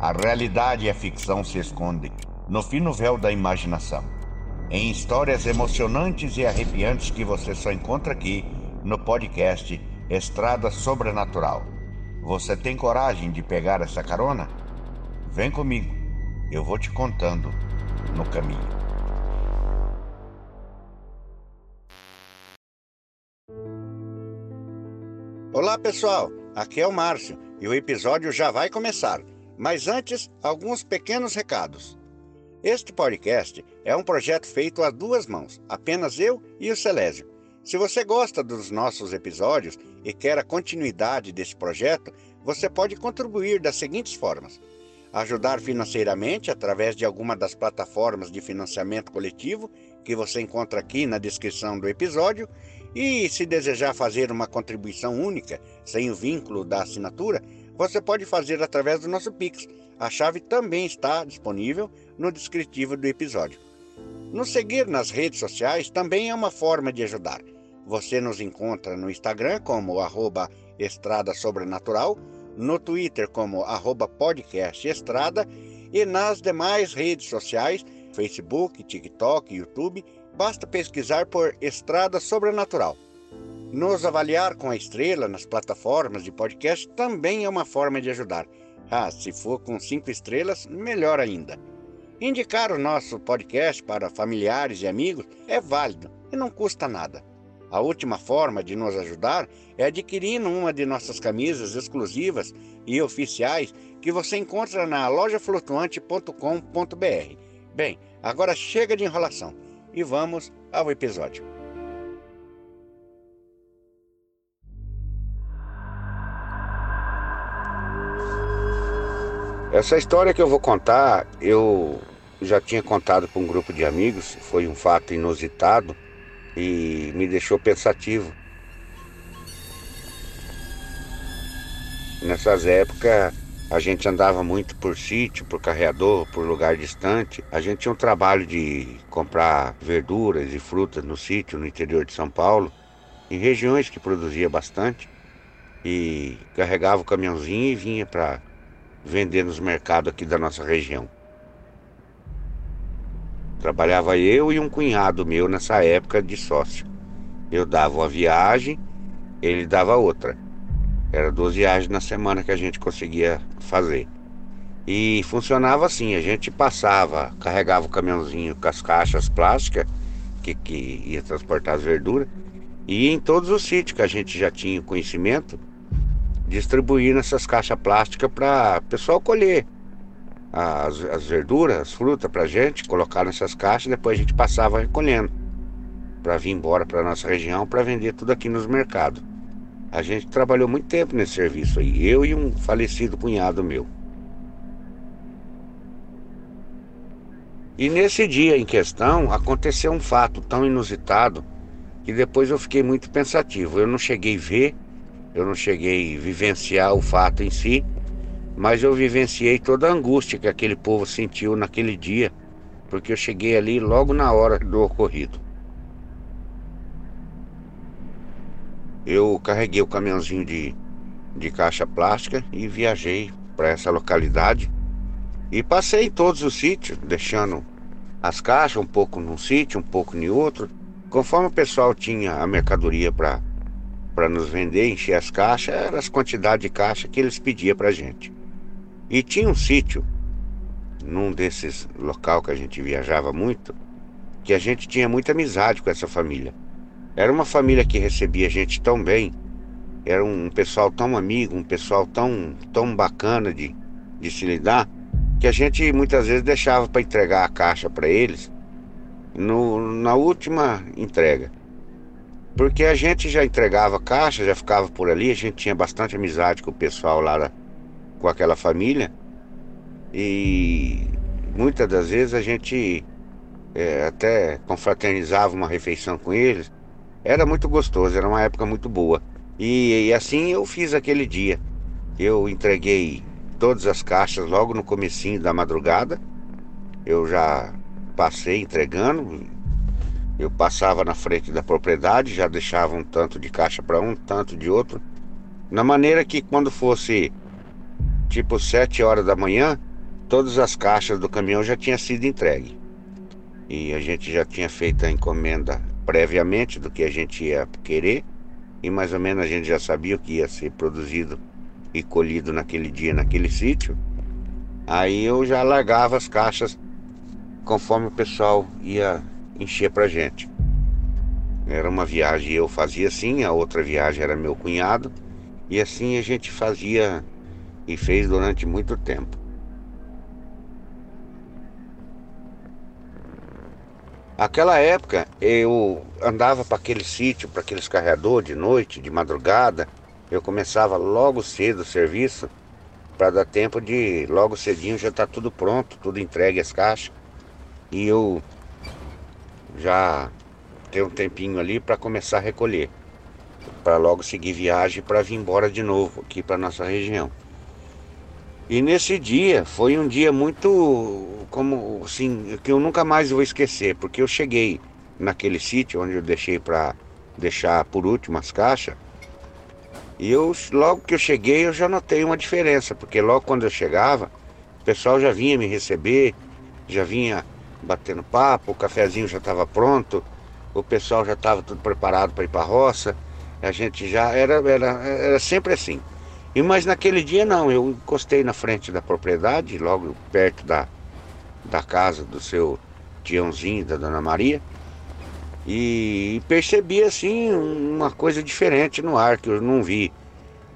A realidade e a ficção se escondem no fino véu da imaginação. Em histórias emocionantes e arrepiantes que você só encontra aqui no podcast Estrada Sobrenatural. Você tem coragem de pegar essa carona? Vem comigo, eu vou te contando no caminho. Olá pessoal, aqui é o Márcio e o episódio já vai começar. Mas antes, alguns pequenos recados. Este podcast é um projeto feito a duas mãos, apenas eu e o Celésio. Se você gosta dos nossos episódios e quer a continuidade desse projeto, você pode contribuir das seguintes formas: ajudar financeiramente através de alguma das plataformas de financiamento coletivo que você encontra aqui na descrição do episódio e se desejar fazer uma contribuição única, sem o vínculo da assinatura, você pode fazer através do nosso Pix. A chave também está disponível no descritivo do episódio. Nos seguir nas redes sociais também é uma forma de ajudar. Você nos encontra no Instagram como arroba Estrada Sobrenatural, no Twitter como arroba podcast Estrada e nas demais redes sociais, Facebook, TikTok, YouTube, basta pesquisar por Estrada Sobrenatural. Nos avaliar com a estrela nas plataformas de podcast também é uma forma de ajudar. Ah, se for com cinco estrelas, melhor ainda. Indicar o nosso podcast para familiares e amigos é válido e não custa nada. A última forma de nos ajudar é adquirindo uma de nossas camisas exclusivas e oficiais que você encontra na lojaflutuante.com.br. Bem, agora chega de enrolação e vamos ao episódio. Essa história que eu vou contar, eu já tinha contado para um grupo de amigos, foi um fato inusitado e me deixou pensativo. Nessas épocas a gente andava muito por sítio, por carreador, por lugar distante. A gente tinha um trabalho de comprar verduras e frutas no sítio, no interior de São Paulo, em regiões que produzia bastante. E carregava o caminhãozinho e vinha para vender nos mercados aqui da nossa região. Trabalhava eu e um cunhado meu nessa época de sócio. Eu dava uma viagem, ele dava outra. Era 12 viagens na semana que a gente conseguia fazer. E funcionava assim, a gente passava, carregava o caminhãozinho com as caixas plásticas que, que ia transportar as verduras, e em todos os sítios que a gente já tinha conhecimento, distribuindo essas caixas plásticas para o pessoal colher as, as verduras, as frutas para gente, colocar nessas caixas, depois a gente passava recolhendo para vir embora para nossa região para vender tudo aqui nos mercados. A gente trabalhou muito tempo nesse serviço aí, eu e um falecido cunhado meu. E nesse dia em questão aconteceu um fato tão inusitado que depois eu fiquei muito pensativo. Eu não cheguei a ver, eu não cheguei a vivenciar o fato em si, mas eu vivenciei toda a angústia que aquele povo sentiu naquele dia, porque eu cheguei ali logo na hora do ocorrido. eu carreguei o caminhãozinho de, de caixa plástica e viajei para essa localidade e passei todos os sítios, deixando as caixas um pouco num sítio, um pouco em outro. Conforme o pessoal tinha a mercadoria para para nos vender, encher as caixas, era as quantidades de caixa que eles pediam para gente. E tinha um sítio, num desses local que a gente viajava muito, que a gente tinha muita amizade com essa família. Era uma família que recebia a gente tão bem, era um pessoal tão amigo, um pessoal tão, tão bacana de, de se lidar, que a gente muitas vezes deixava para entregar a caixa para eles no, na última entrega. Porque a gente já entregava caixa, já ficava por ali, a gente tinha bastante amizade com o pessoal lá, com aquela família. E muitas das vezes a gente é, até confraternizava uma refeição com eles. Era muito gostoso, era uma época muito boa. E, e assim eu fiz aquele dia. Eu entreguei todas as caixas logo no comecinho da madrugada. Eu já passei entregando. Eu passava na frente da propriedade, já deixava um tanto de caixa para um, tanto de outro. Na maneira que quando fosse tipo sete horas da manhã, todas as caixas do caminhão já tinham sido entregue. E a gente já tinha feito a encomenda previamente do que a gente ia querer e mais ou menos a gente já sabia o que ia ser produzido e colhido naquele dia, naquele sítio. Aí eu já largava as caixas conforme o pessoal ia encher pra gente. Era uma viagem eu fazia assim, a outra viagem era meu cunhado, e assim a gente fazia e fez durante muito tempo. Aquela época eu andava para aquele sítio, para aqueles carreadores de noite, de madrugada. Eu começava logo cedo o serviço para dar tempo de logo cedinho já estar tá tudo pronto, tudo entregue as caixas. E eu já ter um tempinho ali para começar a recolher, para logo seguir viagem para vir embora de novo aqui para nossa região. E nesse dia foi um dia muito como assim, que eu nunca mais vou esquecer, porque eu cheguei naquele sítio onde eu deixei para deixar por último as caixas. E eu logo que eu cheguei eu já notei uma diferença, porque logo quando eu chegava, o pessoal já vinha me receber, já vinha batendo papo, o cafezinho já estava pronto, o pessoal já estava tudo preparado para ir para a roça. A gente já era, era, era sempre assim. E mas naquele dia não, eu encostei na frente da propriedade, logo perto da, da casa do seu tiãozinho, da dona Maria, e, percebi assim uma coisa diferente no ar, que eu não vi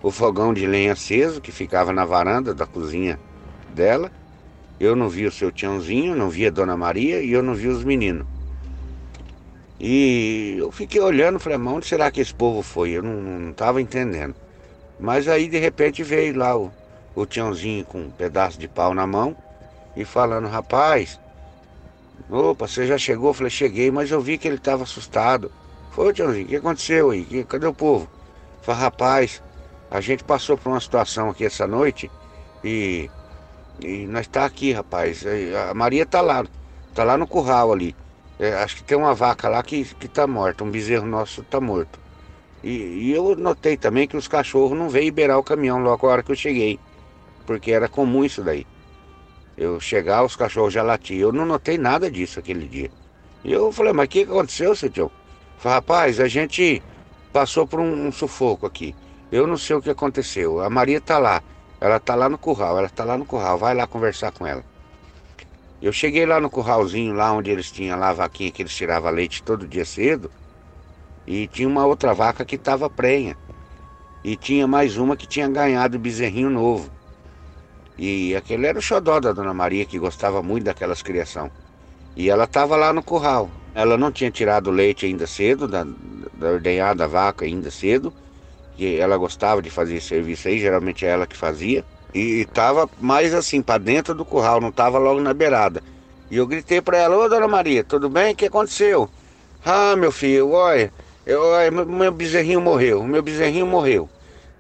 o fogão de lenha aceso que ficava na varanda da cozinha dela. Eu não vi o seu tiãozinho, não vi a dona Maria e eu não vi os meninos. E eu fiquei olhando, falei, mas onde será que esse povo foi? Eu não estava entendendo. Mas aí de repente veio lá o, o tiãozinho com um pedaço de pau na mão e falando, rapaz, opa, você já chegou? Eu falei, cheguei, mas eu vi que ele estava assustado. Foi, tiãozinho, o que aconteceu aí? Cadê o povo? Falei, rapaz, a gente passou por uma situação aqui essa noite e, e nós está aqui, rapaz. A Maria está lá, está lá no curral ali. É, acho que tem uma vaca lá que, que tá morta, um bezerro nosso está morto. E, e, eu notei também que os cachorros não veio beirar o caminhão logo a hora que eu cheguei. Porque era comum isso daí. Eu chegar, os cachorros já latiam. Eu não notei nada disso aquele dia. E eu falei, mas o que aconteceu, seu tio? Falei, rapaz, a gente passou por um, um, sufoco aqui. Eu não sei o que aconteceu. A Maria tá lá. Ela tá lá no curral, ela tá lá no curral. Vai lá conversar com ela. Eu cheguei lá no curralzinho, lá onde eles tinham lá a vaquinha que eles tiravam leite todo dia cedo. E tinha uma outra vaca que estava prenha. E tinha mais uma que tinha ganhado bezerrinho novo. E aquele era o xodó da Dona Maria, que gostava muito daquelas criação. E ela estava lá no curral. Ela não tinha tirado leite ainda cedo, da, da ordenhada vaca ainda cedo. E ela gostava de fazer esse serviço aí, geralmente é ela que fazia. E estava mais assim, para dentro do curral, não estava logo na beirada. E eu gritei para ela, ô dona Maria, tudo bem? O que aconteceu? Ah, meu filho, olha, eu, olha, meu bezerrinho morreu, meu bezerrinho morreu.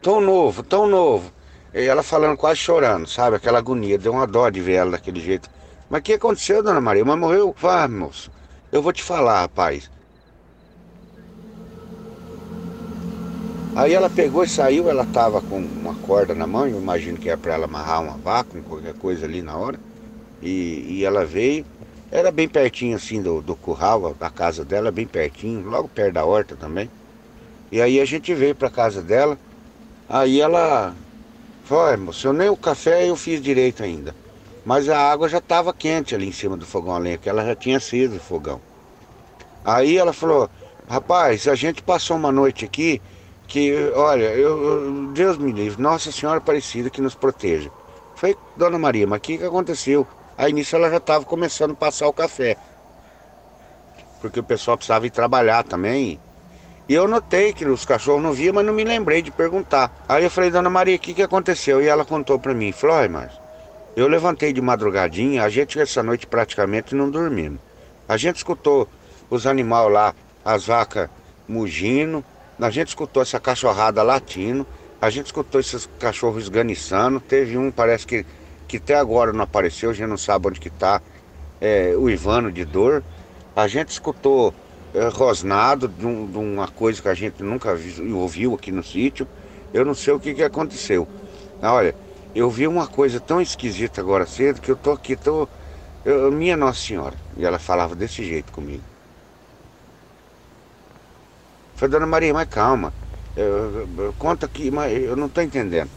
Tão novo, tão novo. E ela falando, quase chorando, sabe? Aquela agonia, deu uma dó de ver ela daquele jeito. Mas o que aconteceu, dona Maria? Mas morreu? Vamos, eu vou te falar, rapaz. Aí ela pegou e saiu, ela estava com uma corda na mão, eu imagino que era para ela amarrar uma vaca, qualquer coisa ali na hora. E, e ela veio, era bem pertinho assim do, do curral, da casa dela, bem pertinho, logo perto da horta também. E aí a gente veio para casa dela, aí ela falou, moço, eu nem o café eu fiz direito ainda. Mas a água já estava quente ali em cima do fogão a lenha, que ela já tinha sido o fogão. Aí ela falou, rapaz, a gente passou uma noite aqui que, olha, eu, eu, Deus me livre, Nossa Senhora Aparecida que nos proteja. Foi, Dona Maria, mas o que, que aconteceu? Aí nisso ela já estava começando a passar o café. Porque o pessoal precisava ir trabalhar também. E eu notei que os cachorros não viam, mas não me lembrei de perguntar. Aí eu falei, Dona Maria, o que, que aconteceu? E ela contou para mim, falou, mas eu levantei de madrugadinha, a gente essa noite praticamente não dormimos. A gente escutou os animais lá, as vacas mugindo, a gente escutou essa cachorrada latindo, a gente escutou esses cachorros esganiçando. Teve um, parece que, que até agora não apareceu, a gente não sabe onde que tá, é, o Ivano de dor. A gente escutou é, rosnado de, um, de, uma coisa que a gente nunca viu, ouviu aqui no sítio. Eu não sei o que, que aconteceu. Olha, eu vi uma coisa tão esquisita agora cedo que eu tô aqui, tô. Eu, minha Nossa Senhora. E ela falava desse jeito comigo. Falei, dona Maria, mas calma. Eu, eu, conta aqui, mas eu não tô entendendo.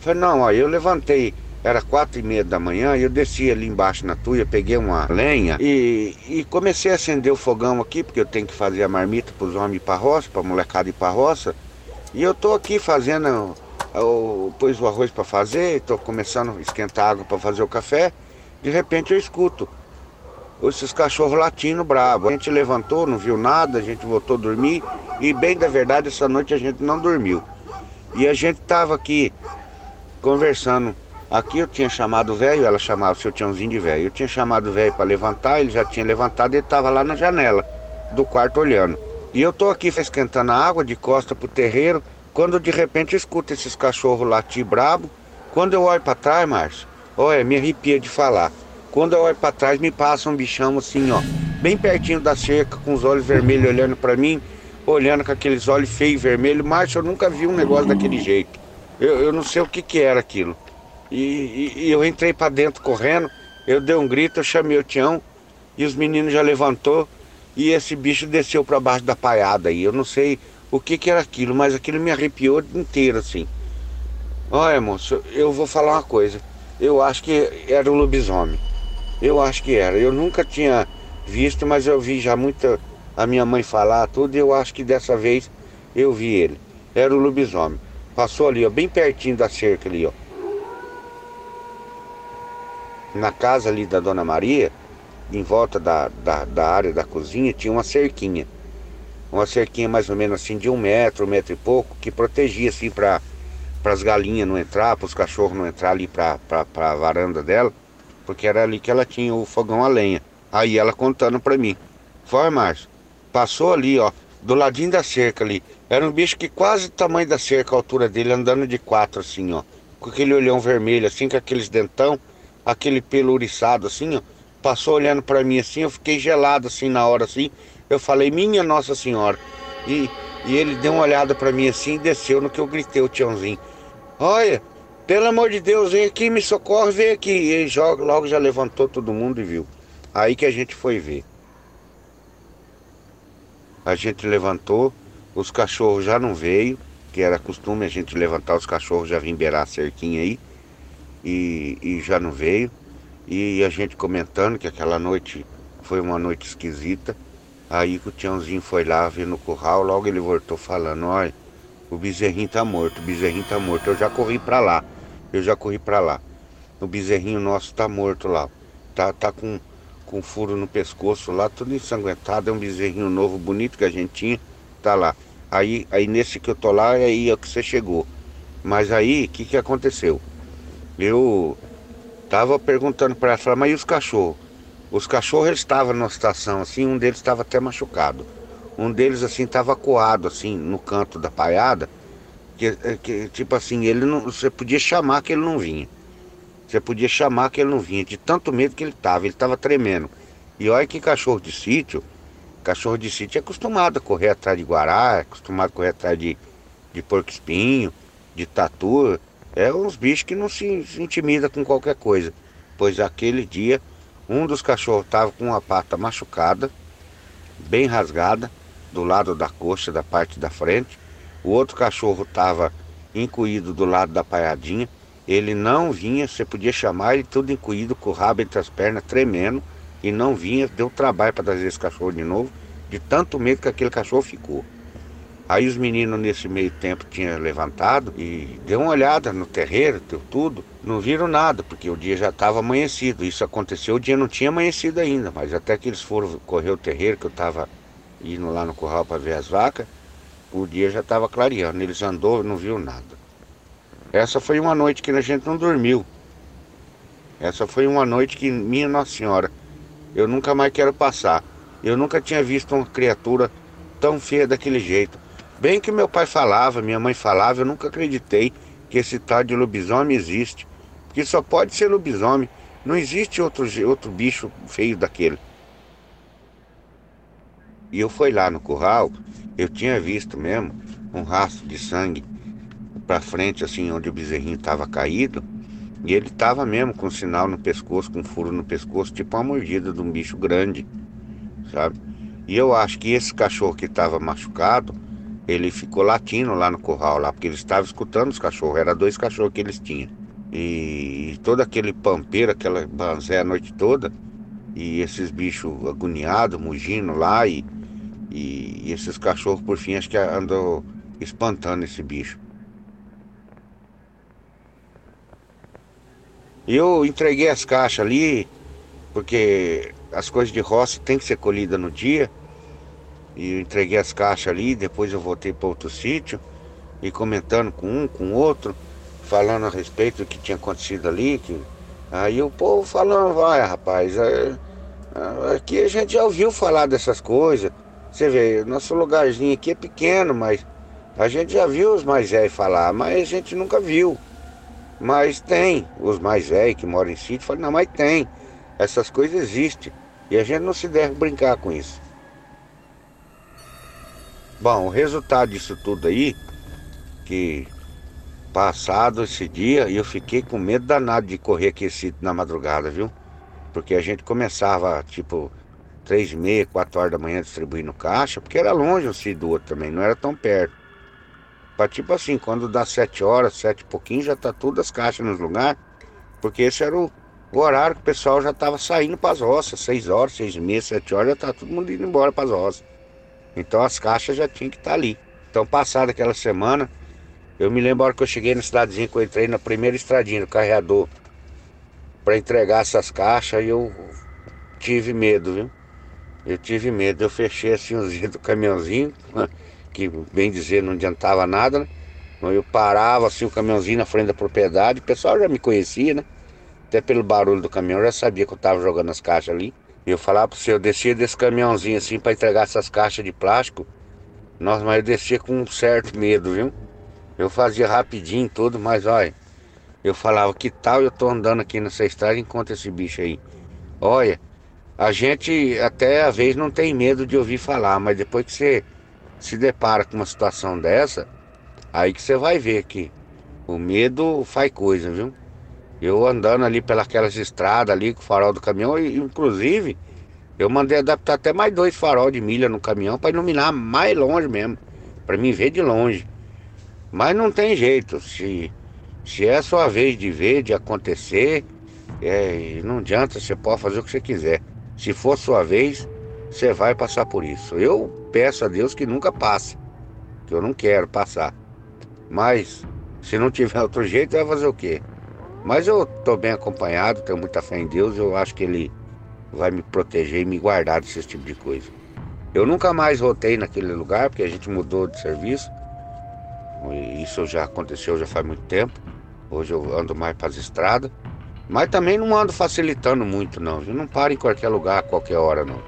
Falei, não, ó, eu levantei, era quatro e meia da manhã, eu desci ali embaixo na tuia, peguei uma lenha e, e comecei a acender o fogão aqui, porque eu tenho que fazer a marmita para os homens ir para roça, para molecada ir para roça. E eu tô aqui fazendo, eu pus o arroz para fazer, estou começando a esquentar água para fazer o café. De repente eu escuto esses cachorros latindo bravo. A gente levantou, não viu nada, a gente voltou a dormir e bem da verdade essa noite a gente não dormiu. E a gente tava aqui conversando. Aqui eu tinha chamado o velho, ela chamava o seu Tiãozinho de velho. Eu tinha chamado o velho para levantar, ele já tinha levantado e estava lá na janela do quarto olhando. E eu tô aqui esquentando a água de costa pro terreiro, quando de repente escuto esses cachorros latir brabo. Quando eu olho para trás, Márcio, olha, me arrepia de falar. Quando eu olho para trás, me passa um bichão assim, ó, bem pertinho da cerca, com os olhos vermelhos olhando para mim, olhando com aqueles olhos feios vermelhos. Márcio, eu nunca vi um negócio daquele jeito. Eu, eu não sei o que, que era aquilo. E, e, e eu entrei para dentro correndo, eu dei um grito, eu chamei o Tião e os meninos já levantou e esse bicho desceu para baixo da paiada aí. Eu não sei o que, que era aquilo, mas aquilo me arrepiou inteiro assim. Olha, moço, eu vou falar uma coisa. Eu acho que era um lobisomem. Eu acho que era. Eu nunca tinha visto, mas eu vi já muita a minha mãe falar tudo e eu acho que dessa vez eu vi ele. Era o lobisomem. Passou ali, ó, bem pertinho da cerca ali, ó. Na casa ali da Dona Maria, em volta da, da, da área da cozinha, tinha uma cerquinha. Uma cerquinha mais ou menos assim de um metro, um metro e pouco, que protegia assim para as galinhas não entrar, para os cachorros não entrar ali para a varanda dela porque era ali que ela tinha o fogão a lenha. Aí ela contando pra mim. Foi, Márcio, passou ali, ó, do ladinho da cerca ali. Era um bicho que quase o tamanho da cerca, a altura dele, andando de quatro, assim, ó. Com aquele olhão vermelho, assim, com aqueles dentão, aquele pelo uriçado, assim, ó. Passou olhando para mim assim, eu fiquei gelado, assim, na hora, assim. Eu falei, minha Nossa Senhora. E, e ele deu uma olhada para mim assim e desceu no que eu gritei, o tiãozinho. Olha, pelo amor de Deus, vem aqui, me socorre, vem aqui. E joga, logo já levantou todo mundo e viu. Aí que a gente foi ver. A gente levantou, os cachorros já não veio, que era costume a gente levantar os cachorros, já vim beirar a cerquinha aí. E, e já não veio. E a gente comentando que aquela noite foi uma noite esquisita. Aí que o Tiãozinho foi lá ver no curral, logo ele voltou falando, olha, o bezerrinho tá morto, o bezerrinho tá morto. Eu já corri para lá. Eu já corri para lá. O bezerrinho nosso tá morto lá. Tá, tá com, com furo no pescoço lá, tudo ensanguentado. É um bezerrinho novo, bonito que a gente tinha. Tá lá. Aí, aí nesse que eu tô lá, é aí é que você chegou. Mas aí, o que, que aconteceu? Eu tava perguntando para ela, mas e os cachorros? Os cachorros estavam numa situação assim, um deles estava até machucado. Um deles assim estava coado assim no canto da paiada que, é, que, tipo assim, ele não, você podia chamar que ele não vinha. Você podia chamar que ele não vinha, de tanto medo que ele tava, ele tava tremendo. E olha que cachorro de sítio, cachorro de sítio é acostumado a correr atrás de guará, é acostumado a correr atrás de, de porco espinho, de tatu. É uns bichos que não se, se intimida com qualquer coisa. Pois aquele dia, um dos cachorros tava com uma pata machucada, bem rasgada, do lado da coxa, da parte da frente. O outro cachorro estava encuído do lado da paiadinha. Ele não vinha, você podia chamar ele tudo encuído, com o rabo entre as pernas, tremendo, e não vinha. Deu trabalho para trazer esse cachorro de novo, de tanto medo que aquele cachorro ficou. Aí os meninos nesse meio tempo tinham levantado e deu uma olhada no terreiro, deu tudo. Não viram nada, porque o dia já estava amanhecido. Isso aconteceu, o dia não tinha amanhecido ainda, mas até que eles foram correr o terreiro, que eu estava indo lá no curral para ver as vacas, o dia já estava clareando, eles andou, não viu nada. Essa foi uma noite que a gente não dormiu. Essa foi uma noite que, minha Nossa Senhora, eu nunca mais quero passar. Eu nunca tinha visto uma criatura tão feia daquele jeito. Bem que meu pai falava, minha mãe falava, eu nunca acreditei que esse tal de lobisomem existe. Porque só pode ser lobisomem. Não existe outro, outro bicho feio daquele. E eu fui lá no curral eu tinha visto mesmo um rastro de sangue para frente, assim, onde o bezerrinho estava caído. E ele tava mesmo com um sinal no pescoço, com um furo no pescoço, tipo uma mordida de um bicho grande, sabe? E eu acho que esse cachorro que estava machucado, ele ficou latindo lá no curral, lá, porque eles estavam escutando os cachorros, era dois cachorros que eles tinham. E, e todo aquele pampeiro, aquela banzé a noite toda, e esses bichos agoniados, mugindo lá, e, e, esses cachorros, por fim, acho que andou espantando esse bicho. Eu entreguei as caixas ali, porque as coisas de roça tem que ser colhida no dia. E eu entreguei as caixas ali, depois eu voltei para outro sítio e comentando com um, com outro, falando a respeito do que tinha acontecido ali. Que... Aí o povo falando, vai rapaz, é... é aqui a gente já ouviu falar dessas coisas. Você vê, nosso lugarzinho aqui é pequeno, mas a gente já viu os mais velhos falar, mas a gente nunca viu. Mas tem os mais velhos que moram em sítio, falam, não, mas tem. Essas coisas existem. E a gente não se deve brincar com isso. Bom, o resultado disso tudo aí, que passado esse dia, eu fiquei com medo danado de correr aqui sítio na madrugada, viu? Porque a gente começava, tipo, três e meia, quatro horas da manhã distribuindo caixa, porque era longe um sítio do outro também, não era tão perto. Pra tipo assim, quando dá sete horas, sete e pouquinho, já tá todas as caixas nos lugares. Porque esse era o, o, horário que o pessoal já tava saindo para as roças. Seis horas, seis e meia, sete horas, já tá todo mundo indo embora para as roças. Então as caixas já tinham que estar tá ali. Então, passada aquela semana, eu me lembro que eu cheguei na cidadezinha, que eu entrei na primeira estradinha do carreador para entregar essas caixas, e eu tive medo, viu? Eu tive medo. Eu fechei assim os dedos do caminhãozinho. que bem dizer não adiantava nada, né? Eu parava assim o caminhãozinho na frente da propriedade, o pessoal já me conhecia, né? Até pelo barulho do caminhão, já sabia que eu tava jogando as caixas ali. E eu falava para você, eu descia desse caminhãozinho assim para entregar essas caixas de plástico. Nossa, mas eu descia com um certo medo, viu? Eu fazia rapidinho tudo, mas olha, eu falava, que tal eu tô andando aqui nessa estrada e encontro esse bicho aí. Olha, a gente até às vezes não tem medo de ouvir falar, mas depois que você se depara com uma situação dessa, aí que você vai ver que o medo faz coisa, viu? Eu andando ali pelas estradas ali com o farol do caminhão, e, inclusive, eu mandei adaptar até mais dois farol de milha no caminhão para iluminar mais longe mesmo, para mim ver de longe. Mas não tem jeito, se, se é a sua vez de ver, de acontecer, é, não adianta, você pode fazer o que você quiser. Se for sua vez, você vai passar por isso. Eu peço a Deus que nunca passe, que eu não quero passar. Mas se não tiver outro jeito, vai fazer o quê? Mas eu estou bem acompanhado, tenho muita fé em Deus, eu acho que Ele vai me proteger e me guardar desse tipo de coisa. Eu nunca mais voltei naquele lugar, porque a gente mudou de serviço. Isso já aconteceu já faz muito tempo. Hoje eu ando mais para as estradas. Mas também não ando facilitando muito, não. Eu não paro em qualquer lugar, a qualquer hora, não.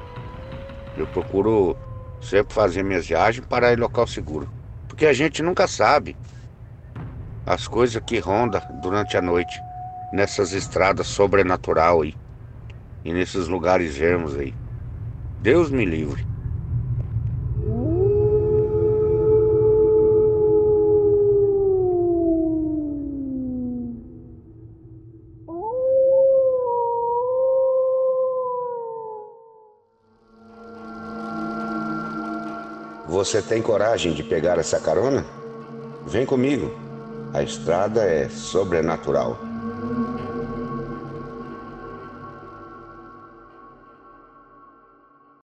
Eu procuro sempre fazer minhas viagens para em local seguro. Porque a gente nunca sabe as coisas que ronda durante a noite nessas estradas sobrenatural aí e nesses lugares ermos aí. Deus me livre. Você tem coragem de pegar essa carona? Vem comigo. A estrada é sobrenatural.